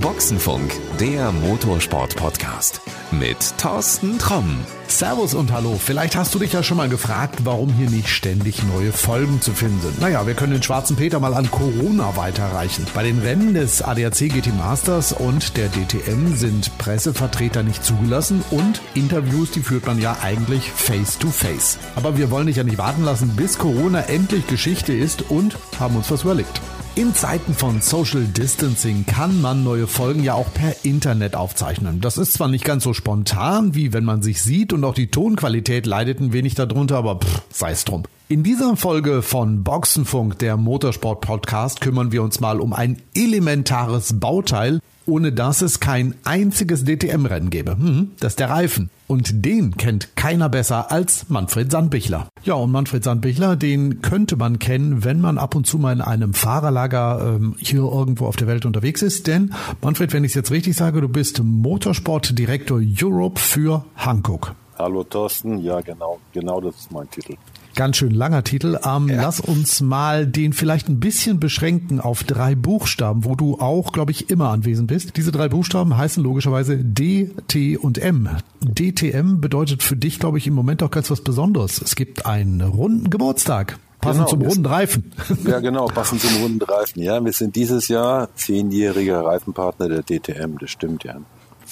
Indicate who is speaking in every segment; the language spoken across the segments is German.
Speaker 1: Boxenfunk, der Motorsport-Podcast mit Thorsten Tromm.
Speaker 2: Servus und hallo. Vielleicht hast du dich ja schon mal gefragt, warum hier nicht ständig neue Folgen zu finden sind. Naja, wir können den schwarzen Peter mal an Corona weiterreichen. Bei den Rennen des ADAC GT Masters und der DTM sind Pressevertreter nicht zugelassen und Interviews, die führt man ja eigentlich face to face. Aber wir wollen dich ja nicht warten lassen, bis Corona endlich Geschichte ist und haben uns was überlegt. In Zeiten von Social Distancing kann man neue Folgen ja auch per Internet aufzeichnen. Das ist zwar nicht ganz so spontan, wie wenn man sich sieht und auch die Tonqualität leidet ein wenig darunter, aber sei es drum. In dieser Folge von Boxenfunk, der Motorsport Podcast, kümmern wir uns mal um ein elementares Bauteil, ohne dass es kein einziges DTM-Rennen gäbe. Hm, das ist der Reifen. Und den kennt keiner besser als Manfred Sandbichler. Ja, und Manfred Sandbichler, den könnte man kennen, wenn man ab und zu mal in einem Fahrerlager ähm, hier irgendwo auf der Welt unterwegs ist. Denn, Manfred, wenn ich es jetzt richtig sage, du bist Motorsportdirektor Europe für Hankook.
Speaker 3: Hallo Thorsten, ja genau, genau das ist mein Titel.
Speaker 2: Ganz schön langer Titel. Ähm, ja. Lass uns mal den vielleicht ein bisschen beschränken auf drei Buchstaben, wo du auch, glaube ich, immer anwesend bist. Diese drei Buchstaben heißen logischerweise D, T und M. DTM bedeutet für dich, glaube ich, im Moment auch ganz was Besonderes. Es gibt einen runden Geburtstag. Passend genau, zum runden Reifen.
Speaker 3: Ja, genau, passend zum runden Reifen. Ja, wir sind dieses Jahr zehnjähriger Reifenpartner der DTM, das stimmt ja.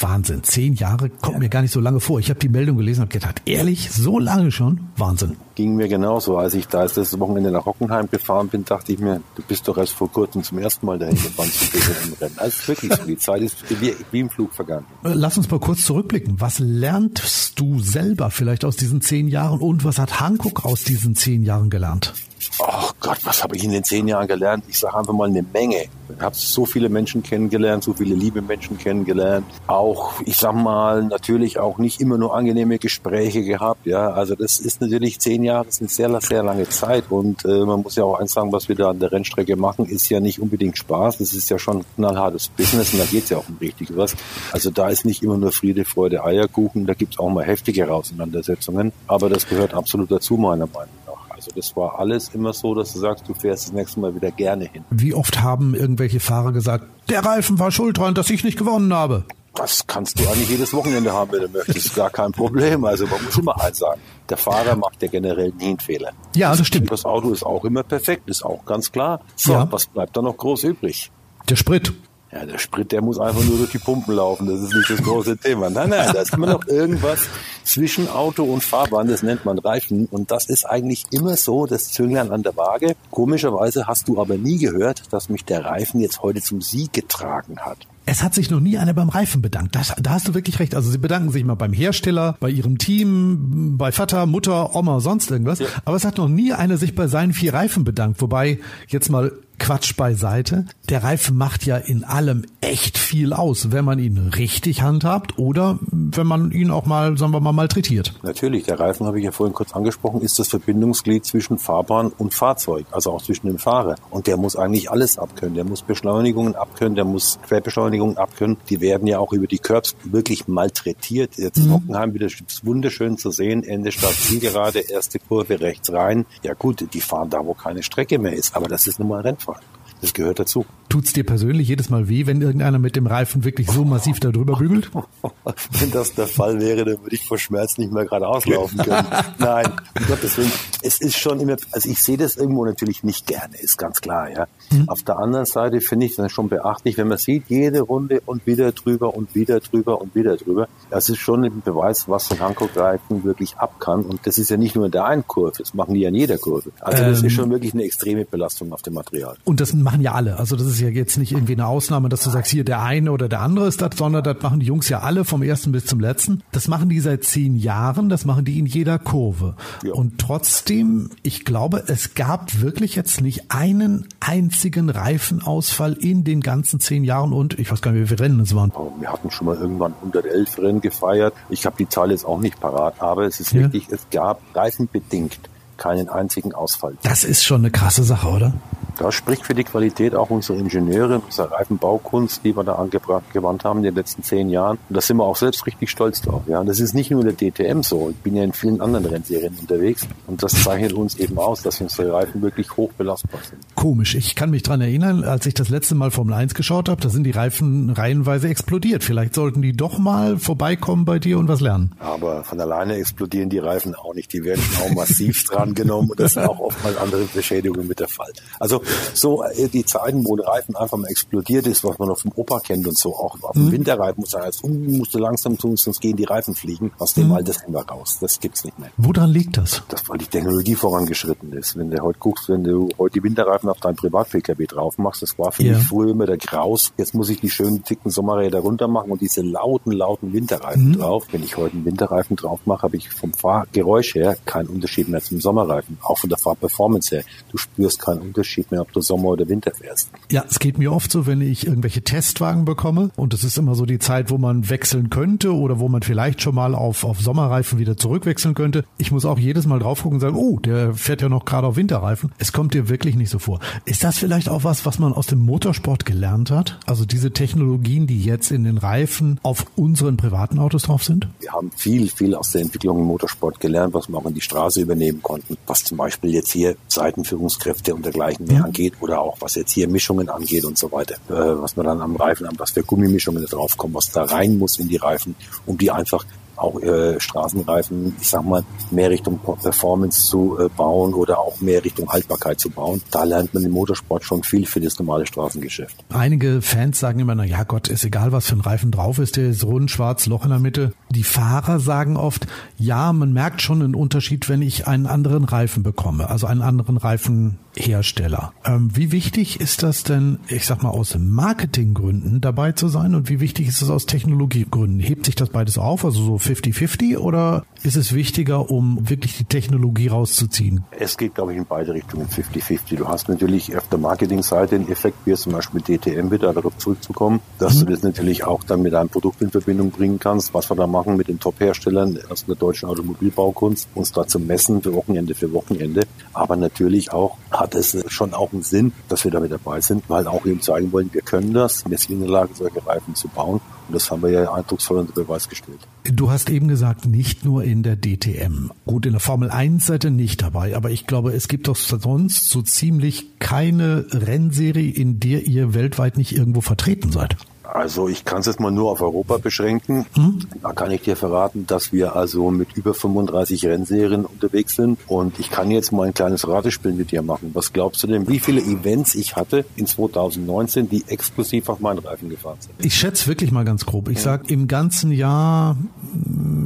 Speaker 2: Wahnsinn. Zehn Jahre kommt ja. mir gar nicht so lange vor. Ich habe die Meldung gelesen und gedacht, ehrlich, so lange schon? Wahnsinn.
Speaker 3: Ging mir genauso. Als ich da das Wochenende nach Hockenheim gefahren bin, dachte ich mir, du bist doch erst vor kurzem zum ersten Mal dahin gefahren zu im Rennen. Also wirklich so. Die Zeit ist wie, wie im Flug vergangen.
Speaker 2: Äh, lass uns mal kurz zurückblicken. Was lernst du selber vielleicht aus diesen zehn Jahren und was hat Hankook aus diesen zehn Jahren gelernt?
Speaker 3: Oh Gott, was habe ich in den zehn Jahren gelernt? Ich sage einfach mal eine Menge. Ich habe so viele Menschen kennengelernt, so viele liebe Menschen kennengelernt. Auch, ich sag mal, natürlich auch nicht immer nur angenehme Gespräche gehabt. Ja, also das ist natürlich zehn Jahre, ist eine sehr, sehr lange Zeit. Und äh, man muss ja auch eins sagen, was wir da an der Rennstrecke machen, ist ja nicht unbedingt Spaß. Das ist ja schon ein knallhartes Business und da geht's ja auch um richtig was. Also da ist nicht immer nur Friede, Freude, Eierkuchen. Da gibt's auch mal heftige Auseinandersetzungen. Aber das gehört absolut dazu, meiner Meinung nach. Also das war alles immer so, dass du sagst, du fährst das nächste Mal wieder gerne hin.
Speaker 2: Wie oft haben irgendwelche Fahrer gesagt, der Reifen war schuld dran, dass ich nicht gewonnen habe?
Speaker 3: Das kannst du eigentlich jedes Wochenende haben, wenn du möchtest. Gar kein Problem. Also man muss immer eins sagen. Der Fahrer macht ja generell nie einen Fehler.
Speaker 2: Ja, das stimmt.
Speaker 3: Das Auto ist auch immer perfekt, ist auch ganz klar. So, ja. was bleibt da noch groß übrig?
Speaker 2: Der Sprit.
Speaker 3: Ja, der Sprit, der muss einfach nur durch die Pumpen laufen. Das ist nicht das große Thema. Nein, nein, da ist immer noch irgendwas zwischen Auto und Fahrbahn. Das nennt man Reifen. Und das ist eigentlich immer so, das Zünglein an der Waage. Komischerweise hast du aber nie gehört, dass mich der Reifen jetzt heute zum Sieg getragen hat.
Speaker 2: Es hat sich noch nie einer beim Reifen bedankt. Das, da hast du wirklich recht. Also sie bedanken sich mal beim Hersteller, bei ihrem Team, bei Vater, Mutter, Oma, sonst irgendwas. Ja. Aber es hat noch nie einer sich bei seinen vier Reifen bedankt. Wobei, jetzt mal Quatsch beiseite. Der Reifen macht ja in allem echt viel aus, wenn man ihn richtig handhabt oder wenn man ihn auch mal, sagen wir mal, malträtiert.
Speaker 3: Natürlich, der Reifen, habe ich ja vorhin kurz angesprochen, ist das Verbindungsglied zwischen Fahrbahn und Fahrzeug, also auch zwischen dem Fahrer. Und der muss eigentlich alles abkönnen. Der muss Beschleunigungen abkönnen, der muss Querbeschleunigungen abkönnen. Die werden ja auch über die Curbs wirklich malträtiert. Jetzt mhm. Hockenheim wieder wunderschön zu sehen, Ende Stadt Zielgerade, erste Kurve rechts rein. Ja gut, die fahren da, wo keine Strecke mehr ist, aber das ist nun mal Rennfahrt. Das gehört dazu.
Speaker 2: Tut's dir persönlich jedes Mal weh, wenn irgendeiner mit dem Reifen wirklich so massiv da drüber bügelt?
Speaker 3: wenn das der Fall wäre, dann würde ich vor Schmerz nicht mehr geradeaus laufen können. Nein, um Gottes Willen. Es ist schon immer, also ich sehe das irgendwo natürlich nicht gerne, ist ganz klar, ja. Mhm. Auf der anderen Seite finde ich das schon beachtlich, wenn man sieht, jede Runde und wieder drüber und wieder drüber und wieder drüber. Das ist schon ein Beweis, was ein Hankook-Reifen wirklich ab kann. Und das ist ja nicht nur in der einen Kurve, das machen die ja in jeder Kurve. Also das ähm, ist schon wirklich eine extreme Belastung auf dem Material.
Speaker 2: Und das machen ja alle. Also das ist ja jetzt nicht irgendwie eine Ausnahme, dass du sagst, hier der eine oder der andere ist das, sondern das machen die Jungs ja alle vom ersten bis zum letzten. Das machen die seit zehn Jahren, das machen die in jeder Kurve. Ja. Und trotzdem, ich glaube, es gab wirklich jetzt nicht einen einzigen Reifenausfall in den ganzen zehn Jahren und ich weiß gar nicht, wie viele Rennen es waren.
Speaker 3: Oh, wir hatten schon mal irgendwann 111 Rennen gefeiert. Ich habe die Zahl jetzt auch nicht parat, aber es ist ja. wichtig, es gab reifenbedingt keinen einzigen Ausfall.
Speaker 2: Das ist schon eine krasse Sache, oder?
Speaker 3: Das spricht für die Qualität auch unserer Ingenieure, unserer Reifenbaukunst, die wir da angewandt haben in den letzten zehn Jahren. Und da sind wir auch selbst richtig stolz drauf. Ja, und das ist nicht nur der DTM so. Ich bin ja in vielen anderen Rennserien unterwegs und das zeichnet uns eben aus, dass unsere Reifen wirklich hoch belastbar sind.
Speaker 2: Komisch. Ich kann mich dran erinnern, als ich das letzte Mal Formel 1 geschaut habe, da sind die Reifen reihenweise explodiert. Vielleicht sollten die doch mal vorbeikommen bei dir und was lernen.
Speaker 3: Aber von alleine explodieren die Reifen auch nicht. Die werden auch massiv dran genommen und das sind auch oftmals andere Beschädigungen mit der Fall. Also so äh, die Zeiten, wo der Reifen einfach mal explodiert ist, was man auf dem Opa kennt und so, auch auf dem mhm. Winterreifen muss er als uh, musst du langsam tun, sonst gehen die Reifen fliegen. Aus dem mhm. Wir raus. Das gibt's nicht mehr.
Speaker 2: Woran liegt das?
Speaker 3: Das, weil die Technologie vorangeschritten ist. Wenn du heute guckst, wenn du heute die Winterreifen auf dein Privat-PKW drauf machst, das war für ja. mich früher immer der Graus. Jetzt muss ich die schönen dicken Sommerräder runter machen und diese lauten, lauten Winterreifen mhm. drauf. Wenn ich heute einen Winterreifen drauf mache, habe ich vom Fahrgeräusch her keinen Unterschied mehr zum Sommerreifen. Auch von der Fahrperformance her. Du spürst keinen Unterschied mehr, ob du Sommer oder Winter fährst.
Speaker 2: Ja, es geht mir oft so, wenn ich irgendwelche Testwagen bekomme und es ist immer so die Zeit, wo man wechseln könnte oder wo man vielleicht schon mal auf, auf Sommerreifen wieder zurückwechseln könnte. Ich muss auch jedes Mal drauf gucken und sagen, oh, der fährt ja noch gerade auf Winterreifen. Es kommt dir wirklich nicht so vor. Ist das vielleicht auch was, was man aus dem Motorsport gelernt hat? Also diese Technologien, die jetzt in den Reifen auf unseren privaten Autos drauf sind?
Speaker 3: Wir haben viel, viel aus der Entwicklung im Motorsport gelernt, was wir auch in die Straße übernehmen konnten. Was zum Beispiel jetzt hier Seitenführungskräfte und dergleichen mehr angeht oder auch was jetzt hier Mischungen angeht und so weiter. Äh, was wir dann am Reifen haben, was für Gummimischungen da draufkommen, was da rein muss in die Reifen, um die einfach auch äh, Straßenreifen, ich sag mal, mehr Richtung Performance zu äh, bauen oder auch mehr Richtung Haltbarkeit zu bauen. Da lernt man im Motorsport schon viel für das normale Straßengeschäft.
Speaker 2: Einige Fans sagen immer, na ja Gott, ist egal, was für ein Reifen drauf ist, der ist rund, schwarz, Loch in der Mitte. Die Fahrer sagen oft, ja, man merkt schon einen Unterschied, wenn ich einen anderen Reifen bekomme, also einen anderen Reifenhersteller. Ähm, wie wichtig ist das denn, ich sag mal, aus Marketinggründen dabei zu sein und wie wichtig ist es aus Technologiegründen? Hebt sich das beides auf, also so 50-50 oder ist es wichtiger, um wirklich die Technologie rauszuziehen?
Speaker 3: Es geht, glaube ich, in beide Richtungen 50-50. Du hast natürlich auf der Marketingseite einen Effekt, wie zum Beispiel DTM wieder darauf zurückzukommen, dass mhm. du das natürlich auch dann mit einem Produkt in Verbindung bringen kannst, was wir da machen mit den Top-Herstellern aus der deutschen Automobilbaukunst, uns da zu messen für Wochenende für Wochenende. Aber natürlich auch hat es schon auch einen Sinn, dass wir da mit dabei sind, weil auch eben zeigen wollen, wir können das, wir sind in der Lage, solche Reifen zu bauen. Und das haben wir ja eindrucksvoll unter Beweis gestellt.
Speaker 2: Du hast eben gesagt, nicht nur in der DTM. Gut, in der Formel 1 seid ihr nicht dabei, aber ich glaube, es gibt doch sonst so ziemlich keine Rennserie, in der ihr weltweit nicht irgendwo vertreten seid.
Speaker 3: Also ich kann es jetzt mal nur auf Europa beschränken. Hm? Da kann ich dir verraten, dass wir also mit über 35 Rennserien unterwegs sind. Und ich kann jetzt mal ein kleines Ratespiel mit dir machen. Was glaubst du denn, wie viele Events ich hatte in 2019, die exklusiv auf meinen Reifen gefahren sind?
Speaker 2: Ich schätze wirklich mal ganz grob. Ich sag im ganzen Jahr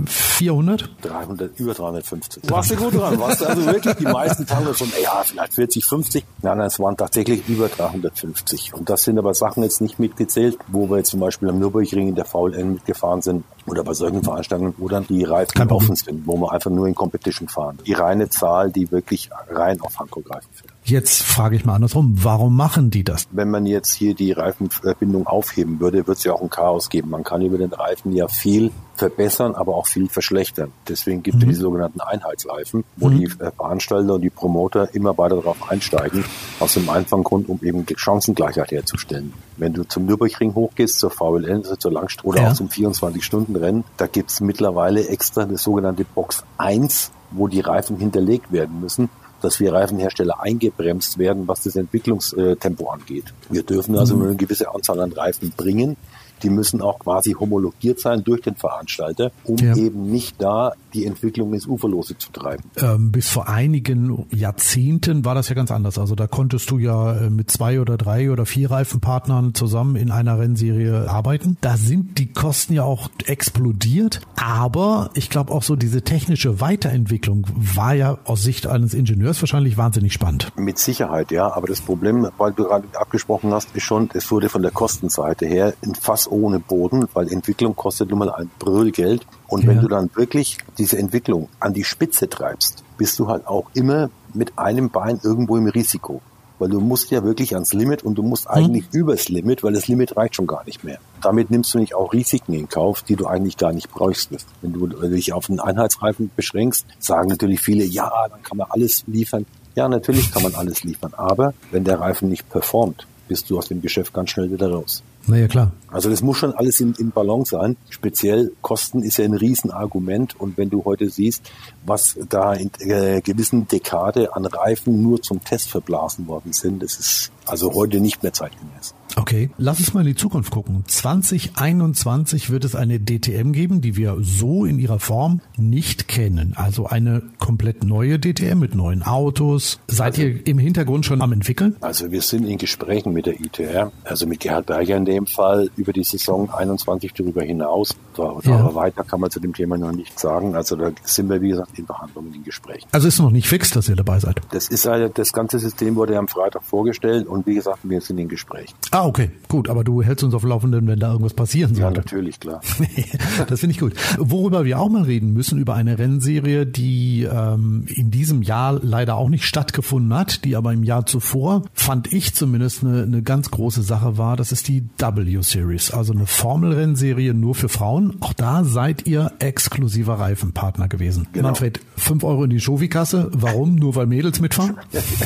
Speaker 2: 400?
Speaker 3: 300, über 350. Warst du gut dran? Warst du also wirklich die meisten Tage von, ja, vielleicht 40, 50? Nein, nein, es waren tatsächlich über 350. Und das sind aber Sachen jetzt nicht mitgezählt, wo wir jetzt zum Beispiel am Nürburgring in der VLN mitgefahren sind oder bei solchen Veranstaltungen, wo dann die Reifen offen sind, wo wir einfach nur in Competition fahren. Die reine Zahl, die wirklich rein auf Hankook-Reifen fährt.
Speaker 2: Jetzt frage ich mal andersrum, warum machen die das?
Speaker 3: Wenn man jetzt hier die Reifenverbindung aufheben würde, wird es ja auch ein Chaos geben. Man kann über den Reifen ja viel verbessern, aber auch viel verschlechtern. Deswegen gibt es mhm. die sogenannten Einheitsreifen, wo mhm. die äh, Veranstalter und die Promoter immer weiter darauf einsteigen, aus dem einfachen Grund, um eben Chancengleichheit herzustellen. Wenn du zum Nürburgring hochgehst, zur VLN, also zur Langstrecke oder ja. auch zum 24-Stunden-Rennen, da gibt es mittlerweile extra eine sogenannte Box 1, wo die Reifen hinterlegt werden müssen dass wir Reifenhersteller eingebremst werden, was das Entwicklungstempo angeht. Wir dürfen also nur eine gewisse Anzahl an Reifen bringen. Die müssen auch quasi homologiert sein durch den Veranstalter, um ja. eben nicht da die Entwicklung ins Uferlose zu treiben.
Speaker 2: Ähm, bis vor einigen Jahrzehnten war das ja ganz anders. Also da konntest du ja äh, mit zwei oder drei oder vier Reifenpartnern zusammen in einer Rennserie arbeiten. Da sind die Kosten ja auch explodiert. Aber ich glaube auch so diese technische Weiterentwicklung war ja aus Sicht eines Ingenieurs wahrscheinlich wahnsinnig spannend.
Speaker 3: Mit Sicherheit, ja. Aber das Problem, weil du gerade abgesprochen hast, ist schon, es wurde von der Kostenseite her ein Fass ohne Boden, weil Entwicklung kostet nun mal ein Brüllgeld. Und ja. wenn du dann wirklich diese Entwicklung an die Spitze treibst, bist du halt auch immer mit einem Bein irgendwo im Risiko. Weil du musst ja wirklich ans Limit und du musst mhm. eigentlich übers Limit, weil das Limit reicht schon gar nicht mehr. Damit nimmst du nicht auch Risiken in Kauf, die du eigentlich gar nicht bräuchst. Wenn du dich auf einen Einheitsreifen beschränkst, sagen natürlich viele, ja, dann kann man alles liefern. Ja, natürlich kann man alles liefern, aber wenn der Reifen nicht performt, bist du aus dem Geschäft ganz schnell wieder raus.
Speaker 2: Naja, klar.
Speaker 3: Also das muss schon alles in, in Balance sein. Speziell Kosten ist ja ein Riesenargument. Und wenn du heute siehst, was da in äh, gewissen Dekade an Reifen nur zum Test verblasen worden sind, das ist also heute nicht mehr zeitgemäß.
Speaker 2: Okay, lass uns mal in die Zukunft gucken. 2021 wird es eine DTM geben, die wir so in ihrer Form nicht kennen. Also eine komplett neue DTM mit neuen Autos. Seid also, ihr im Hintergrund schon am entwickeln?
Speaker 3: Also wir sind in Gesprächen mit der ITR, also mit Gerhard Berger in dem Fall über die Saison 21 darüber hinaus. Aber ja. weiter kann man zu dem Thema noch nichts sagen. Also da sind wir, wie gesagt, in Verhandlungen, in Gesprächen.
Speaker 2: Also ist noch nicht fix, dass ihr dabei seid?
Speaker 3: Das ist halt, das ganze System wurde ja am Freitag vorgestellt und wie gesagt, wir sind in Gesprächen.
Speaker 2: Ah, okay, gut. Aber du hältst uns auf Laufenden, wenn da irgendwas passieren soll. Ja,
Speaker 3: natürlich, klar.
Speaker 2: das finde ich gut. Worüber wir auch mal reden müssen, über eine Rennserie, die ähm, in diesem Jahr leider auch nicht stattgefunden hat, die aber im Jahr zuvor, fand ich zumindest, eine, eine ganz große Sache war. Das ist die W Series, also eine Formelrennserie nur für Frauen. Auch da seid ihr exklusiver Reifenpartner gewesen. Genau. Manfred, fünf Euro in die Schofi-Kasse. Warum? Nur weil Mädels mitfahren?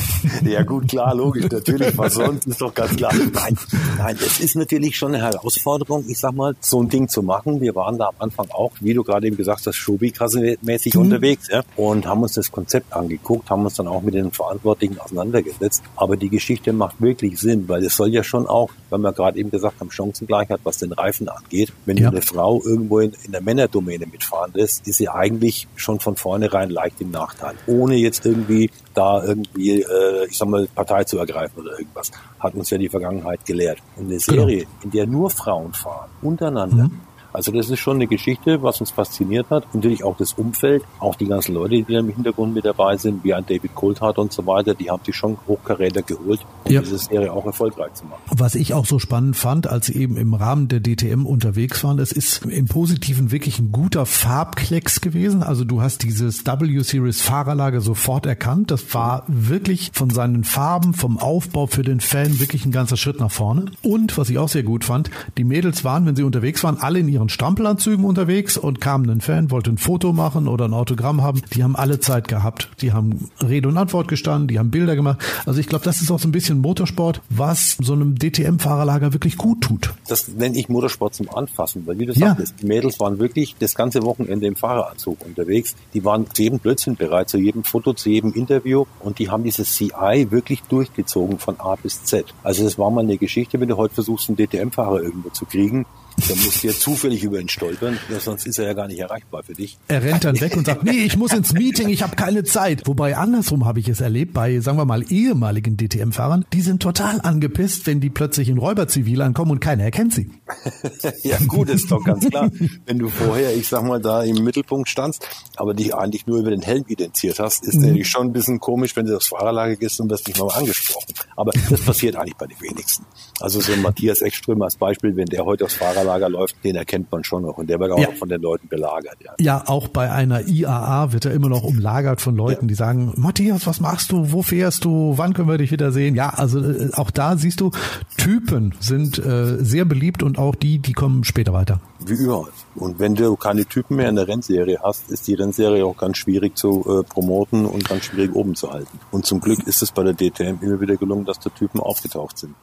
Speaker 3: ja gut, klar, logisch, natürlich. Was sonst ist doch ganz klar. Nein, nein, es ist natürlich schon eine Herausforderung, ich sag mal, so ein Ding zu machen. Wir waren da am Anfang auch, wie du gerade eben gesagt hast, Schofi-Kasse-mäßig mhm. unterwegs ja, und haben uns das Konzept angeguckt, haben uns dann auch mit den Verantwortlichen auseinandergesetzt. Aber die Geschichte macht wirklich Sinn, weil es soll ja schon auch, wenn wir gerade eben gesagt haben, Chancengleichheit, was den Reifen angeht. Wenn ja. eine Frau irgendwo in, in der Männerdomäne mitfahren lässt, ist sie eigentlich schon von vornherein leicht im Nachteil. Ohne jetzt irgendwie da irgendwie, äh, ich sag mal, Partei zu ergreifen oder irgendwas. Hat uns ja die Vergangenheit gelehrt. Und eine genau. Serie, genau. in der nur Frauen fahren, untereinander, mhm. Also das ist schon eine Geschichte, was uns fasziniert hat. Natürlich auch das Umfeld, auch die ganzen Leute, die da im Hintergrund mit dabei sind, wie ein David Coulthard und so weiter, die haben sich schon Hochkaräter geholt, um ja. diese Serie auch erfolgreich zu machen.
Speaker 2: Was ich auch so spannend fand, als sie eben im Rahmen der DTM unterwegs waren, es ist im Positiven wirklich ein guter Farbklecks gewesen. Also du hast dieses W-Series Fahrerlager sofort erkannt. Das war wirklich von seinen Farben, vom Aufbau für den Fan wirklich ein ganzer Schritt nach vorne. Und was ich auch sehr gut fand, die Mädels waren, wenn sie unterwegs waren, alle in ihren Strampelanzügen unterwegs und kam ein Fan, wollte ein Foto machen oder ein Autogramm haben. Die haben alle Zeit gehabt. Die haben Rede und Antwort gestanden, die haben Bilder gemacht. Also ich glaube, das ist auch so ein bisschen Motorsport, was so einem DTM-Fahrerlager wirklich gut tut.
Speaker 3: Das nenne ich Motorsport zum Anfassen, weil wie du ja. sagtest, die Mädels waren wirklich das ganze Wochenende im Fahreranzug unterwegs. Die waren zu jedem Blödsinn bereit, zu jedem Foto, zu jedem Interview und die haben dieses CI wirklich durchgezogen von A bis Z. Also das war mal eine Geschichte, wenn du heute versuchst, einen DTM-Fahrer irgendwo zu kriegen, da musst du ja zufällig über ihn stolpern, sonst ist er ja gar nicht erreichbar für dich.
Speaker 2: Er rennt dann weg und sagt, nee, ich muss ins Meeting, ich habe keine Zeit. Wobei andersrum habe ich es erlebt bei, sagen wir mal, ehemaligen DTM-Fahrern, die sind total angepisst, wenn die plötzlich in Räuberzivil ankommen und keiner erkennt sie.
Speaker 3: ja gut, ist doch ganz klar. Wenn du vorher, ich sag mal, da im Mittelpunkt standst, aber dich eigentlich nur über den Helm identifiziert hast, ist mhm. natürlich schon ein bisschen komisch, wenn du das Fahrerlager gehst und wirst nicht mal angesprochen. Aber das passiert eigentlich bei den wenigsten. Also so ein Matthias Ekström als Beispiel, wenn der heute aufs Fahrerlager Lager läuft, den erkennt man schon noch und der wird auch ja. von den Leuten belagert.
Speaker 2: Ja. ja, auch bei einer IAA wird er immer noch umlagert von Leuten, ja. die sagen, Matthias, was machst du, wo fährst du, wann können wir dich wieder sehen? Ja, also äh, auch da siehst du, Typen sind äh, sehr beliebt und auch die, die kommen später weiter.
Speaker 3: Wie überall. Und wenn du keine Typen mehr in der Rennserie hast, ist die Rennserie auch ganz schwierig zu äh, promoten und ganz schwierig oben zu halten. Und zum Glück ist es bei der DTM immer wieder gelungen, dass da Typen aufgetaucht sind.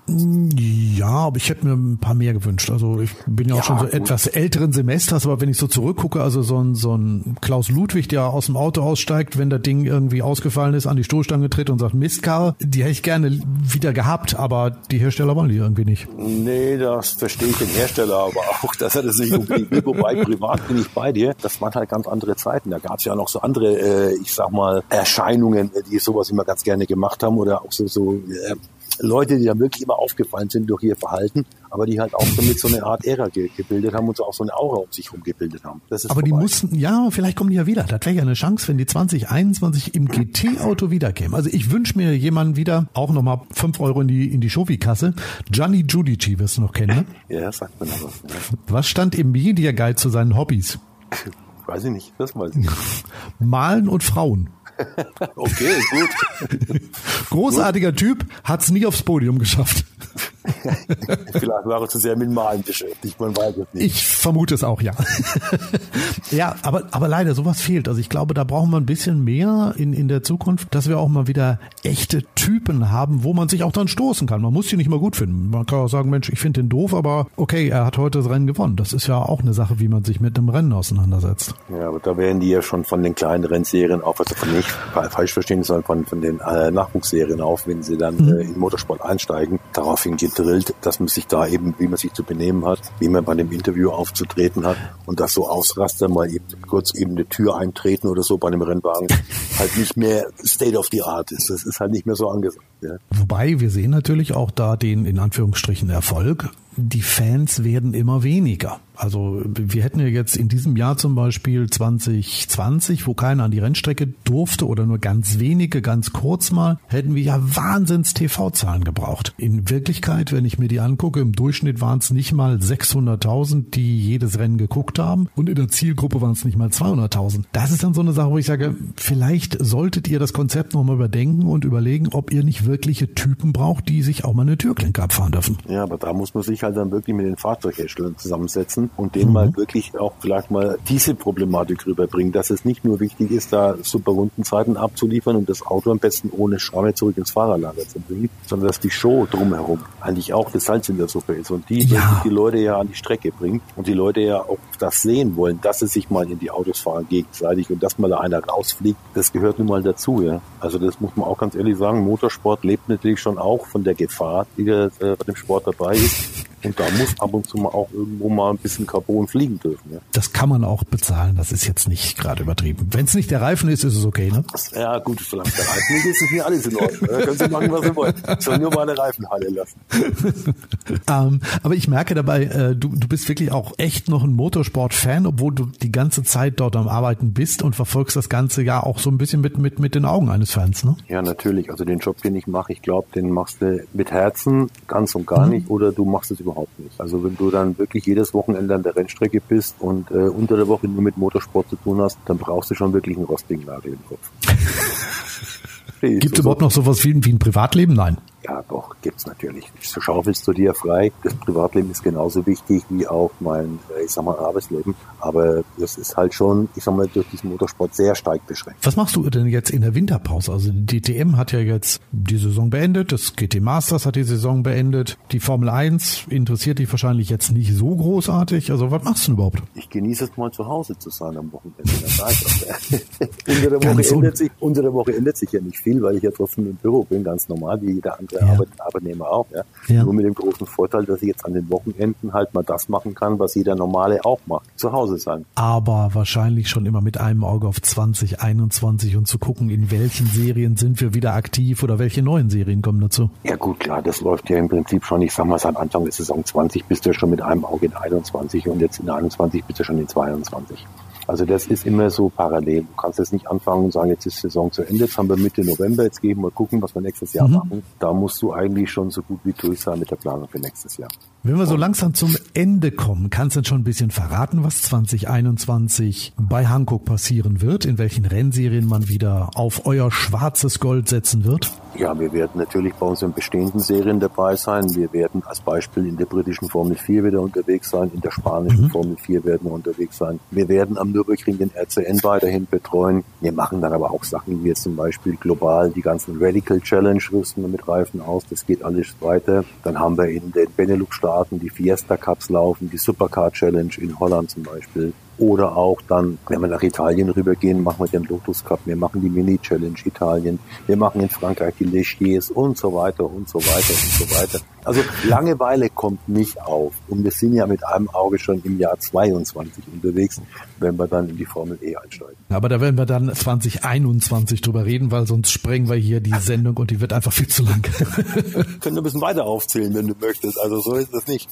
Speaker 2: Ja, aber ich hätte mir ein paar mehr gewünscht. Also ich bin ja auch ja, schon so gut. etwas älteren Semesters, aber wenn ich so zurückgucke, also so ein, so ein Klaus Ludwig, der aus dem Auto aussteigt, wenn das Ding irgendwie ausgefallen ist, an die Stoßstange tritt und sagt, Mistkarre, die hätte ich gerne wieder gehabt, aber die Hersteller wollen die irgendwie nicht.
Speaker 3: Nee, das verstehe ich den Hersteller aber auch, dass er das nicht unbedingt will. Wobei, privat bin ich bei dir. Das waren halt ganz andere Zeiten. Da gab es ja noch so andere, äh, ich sag mal, Erscheinungen, die sowas immer ganz gerne gemacht haben oder auch so, so äh, Leute, die da wirklich immer aufgefallen sind durch ihr Verhalten, aber die halt auch damit so eine Art Ära ge gebildet haben und so auch so eine Aura um sich herum gebildet haben.
Speaker 2: aber vorbei. die mussten, ja, vielleicht kommen die ja wieder. Das wäre ja eine Chance, wenn die 2021 im GT-Auto wiederkämen. Also ich wünsche mir jemanden wieder, auch nochmal fünf Euro in die, in die Shofi-Kasse. Gianni Giudici wirst du noch kennen,
Speaker 3: ne? ja, sagt man aber. Ja.
Speaker 2: Was stand im Media Guide zu seinen Hobbys?
Speaker 3: Weiß ich nicht, das weiß ich nicht.
Speaker 2: Malen und Frauen.
Speaker 3: Okay, gut.
Speaker 2: Großartiger gut. Typ, hat's nie aufs Podium geschafft.
Speaker 3: Vielleicht war er zu sehr mit Malen beschäftigt, man weiß es nicht.
Speaker 2: Ich vermute es auch, ja. ja, aber, aber leider, sowas fehlt. Also ich glaube, da brauchen wir ein bisschen mehr in, in der Zukunft, dass wir auch mal wieder echte Typen haben, wo man sich auch dann stoßen kann. Man muss sie nicht mal gut finden. Man kann auch sagen, Mensch, ich finde den doof, aber okay, er hat heute das Rennen gewonnen. Das ist ja auch eine Sache, wie man sich mit einem Rennen auseinandersetzt.
Speaker 3: Ja, aber da werden die ja schon von den kleinen Rennserien auf, also von nicht falsch verstehen, sondern von, von den äh, Nachwuchsserien auf, wenn sie dann mhm. äh, in Motorsport einsteigen, daraufhin gedrillt, dass man sich da eben, wie man sich zu benehmen hat, wie man bei dem Interview aufzutreten hat und das so Ausraster mal eben kurz eben eine Tür eintreten oder so bei einem Rennwagen halt nicht mehr State of the Art ist. Das ist halt nicht mehr so angesagt. Ja.
Speaker 2: Wobei wir sehen natürlich auch da den in Anführungsstrichen Erfolg die Fans werden immer weniger. Also wir hätten ja jetzt in diesem Jahr zum Beispiel 2020, wo keiner an die Rennstrecke durfte oder nur ganz wenige, ganz kurz mal, hätten wir ja Wahnsinns TV-Zahlen gebraucht. In Wirklichkeit, wenn ich mir die angucke, im Durchschnitt waren es nicht mal 600.000, die jedes Rennen geguckt haben und in der Zielgruppe waren es nicht mal 200.000. Das ist dann so eine Sache, wo ich sage, vielleicht solltet ihr das Konzept nochmal überdenken und überlegen, ob ihr nicht wirkliche Typen braucht, die sich auch mal eine Türklinke abfahren dürfen.
Speaker 3: Ja, aber da muss man sich halt dann wirklich mit den Fahrzeugherstellern zusammensetzen und denen mhm. mal wirklich auch vielleicht mal diese Problematik rüberbringen, dass es nicht nur wichtig ist, da super Rundenzeiten abzuliefern und das Auto am besten ohne Schramme zurück ins Fahrerlager zu bringen, sondern dass die Show drumherum eigentlich auch das Salz in der Suppe ist und die ja. die Leute ja an die Strecke bringt und die Leute ja auch das sehen wollen, dass sie sich mal in die Autos fahren gegenseitig und dass mal da einer rausfliegt, das gehört nun mal dazu, ja. Also das muss man auch ganz ehrlich sagen, Motorsport lebt natürlich schon auch von der Gefahr, die da äh, bei dem Sport dabei ist. Und da muss ab und zu mal auch irgendwo mal ein bisschen Carbon fliegen dürfen. Ja.
Speaker 2: Das kann man auch bezahlen, das ist jetzt nicht gerade übertrieben. Wenn es nicht der Reifen ist, ist es okay, ne?
Speaker 3: Ja gut, solange es der Reifen ist, ist mir alles in Ordnung. Da können Sie machen, was Sie wollen. Ich soll nur mal eine Reifenhalle lassen.
Speaker 2: ähm, aber ich merke dabei, äh, du, du bist wirklich auch echt noch ein Motorsport-Fan, obwohl du die ganze Zeit dort am Arbeiten bist und verfolgst das Ganze ja auch so ein bisschen mit, mit, mit den Augen eines Fans, ne?
Speaker 3: Ja, natürlich. Also den Job, den ich mache, ich glaube, den machst du mit Herzen ganz und gar mhm. nicht oder du machst es überhaupt überhaupt nicht. Also wenn du dann wirklich jedes Wochenende an der Rennstrecke bist und äh, unter der Woche nur mit Motorsport zu tun hast, dann brauchst du schon wirklich einen rostigen Nagel im Kopf.
Speaker 2: Gibt es überhaupt noch sowas wie, wie ein Privatleben? Nein.
Speaker 3: Ja, doch, gibt's natürlich. So schaufelst du dir frei. Das Privatleben ist genauso wichtig wie auch mein, äh, ich sag mal, Arbeitsleben. Aber das ist halt schon, ich sag mal, durch diesen Motorsport sehr stark beschränkt.
Speaker 2: Was machst du denn jetzt in der Winterpause? Also die DTM hat ja jetzt die Saison beendet, das GT Masters hat die Saison beendet, die Formel 1 interessiert dich wahrscheinlich jetzt nicht so großartig. Also was machst du denn überhaupt?
Speaker 3: Ich genieße es mal zu Hause zu sein am Wochenende. unter, der Woche ändert sich, unter der Woche ändert sich ja nicht viel, weil ich ja trotzdem im Büro bin, ganz normal, wie jeder andere der ja. Arbeitnehmer auch. Ja. ja. Nur mit dem großen Vorteil, dass ich jetzt an den Wochenenden halt mal das machen kann, was jeder Normale auch macht. Zu Hause sein.
Speaker 2: Aber wahrscheinlich schon immer mit einem Auge auf 2021 und zu gucken, in welchen Serien sind wir wieder aktiv oder welche neuen Serien kommen dazu.
Speaker 3: Ja gut, klar, das läuft ja im Prinzip schon, ich sag mal, seit Anfang der Saison 20 bist du schon mit einem Auge in 21 und jetzt in 21 bist du schon in 22. Also das ist immer so parallel. Du kannst jetzt nicht anfangen und sagen, jetzt ist Saison zu Ende, jetzt haben wir Mitte November, jetzt gehen wir mal gucken, was wir nächstes Jahr mhm. machen. Da musst du eigentlich schon so gut wie durch sein mit der Planung für nächstes Jahr.
Speaker 2: Wenn wir so langsam zum Ende kommen, kannst du denn schon ein bisschen verraten, was 2021 bei Hankook passieren wird, in welchen Rennserien man wieder auf euer schwarzes Gold setzen wird?
Speaker 3: Ja, wir werden natürlich bei unseren bestehenden Serien dabei sein. Wir werden als Beispiel in der britischen Formel 4 wieder unterwegs sein, in der spanischen mhm. Formel 4 werden wir unterwegs sein. Wir werden am Nürburgring den RCN weiterhin betreuen. Wir machen dann aber auch Sachen wie jetzt zum Beispiel global die ganzen Radical Challenge rüsten wir mit Reifen aus. Das geht alles weiter. Dann haben wir in den Benelux-Staaten die Fiesta Cups laufen, die Supercar Challenge in Holland zum Beispiel. Oder auch dann, wenn wir nach Italien rübergehen, machen wir den Lotus Cup, wir machen die Mini Challenge Italien, wir machen in Frankreich die Lechiers und so weiter und so weiter und so weiter. Also Langeweile kommt nicht auf. Und wir sind ja mit einem Auge schon im Jahr 22 unterwegs, wenn wir dann in die Formel E einsteigen.
Speaker 2: Aber da werden wir dann 2021 drüber reden, weil sonst sprengen wir hier die Sendung und die wird einfach viel zu lang.
Speaker 3: Können wir ein bisschen weiter aufzählen, wenn du möchtest. Also so ist das nicht.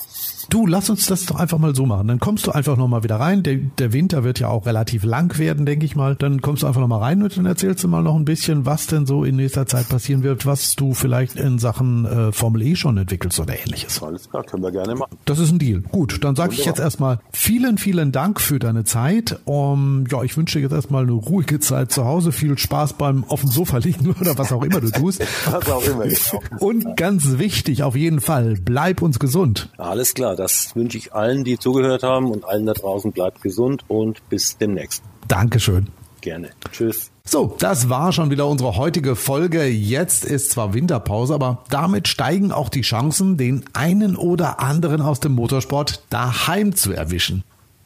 Speaker 2: Du, lass uns das doch einfach mal so machen. Dann kommst du einfach nochmal wieder rein. Der der Winter wird ja auch relativ lang werden, denke ich mal. Dann kommst du einfach noch mal rein und dann erzählst du mal noch ein bisschen, was denn so in nächster Zeit passieren wird, was du vielleicht in Sachen äh, Formel E schon entwickelst oder ähnliches.
Speaker 3: Alles klar, können wir gerne machen.
Speaker 2: Das ist ein Deal. Gut, dann sage ich jetzt erstmal vielen, vielen Dank für deine Zeit. Um, ja, ich wünsche dir jetzt erstmal eine ruhige Zeit zu Hause, viel Spaß beim auf dem Sofa liegen oder was auch immer du tust.
Speaker 3: was auch immer, genau.
Speaker 2: Und ganz wichtig, auf jeden Fall, bleib uns gesund.
Speaker 3: Alles klar, das wünsche ich allen, die zugehört haben und allen da draußen, bleibt gesund und bis demnächst.
Speaker 2: Dankeschön.
Speaker 3: Gerne. Tschüss.
Speaker 2: So, das war schon wieder unsere heutige Folge. Jetzt ist zwar Winterpause, aber damit steigen auch die Chancen, den einen oder anderen aus dem Motorsport daheim zu erwischen.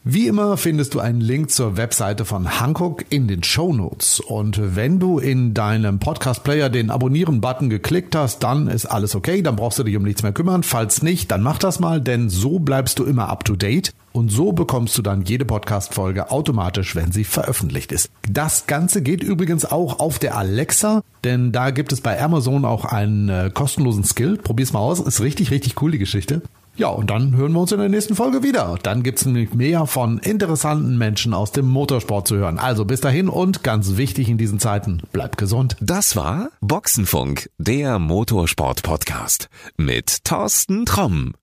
Speaker 2: Wie immer findest du einen Link zur Webseite von Hankook in den Show Notes. Und wenn du in deinem Podcast-Player den Abonnieren-Button geklickt hast, dann ist alles okay, dann brauchst du dich um nichts mehr kümmern. Falls nicht, dann mach das mal, denn so bleibst du immer up to date. Und so bekommst du dann jede Podcast-Folge automatisch, wenn sie veröffentlicht ist. Das Ganze geht übrigens auch auf der Alexa, denn da gibt es bei Amazon auch einen äh, kostenlosen Skill. Probier's mal aus, ist richtig, richtig cool die Geschichte. Ja, und dann hören wir uns in der nächsten Folge wieder. Dann gibt's nämlich mehr von interessanten Menschen aus dem Motorsport zu hören. Also bis dahin und ganz wichtig in diesen Zeiten, bleibt gesund.
Speaker 1: Das war Boxenfunk, der Motorsport-Podcast mit Thorsten Tromm.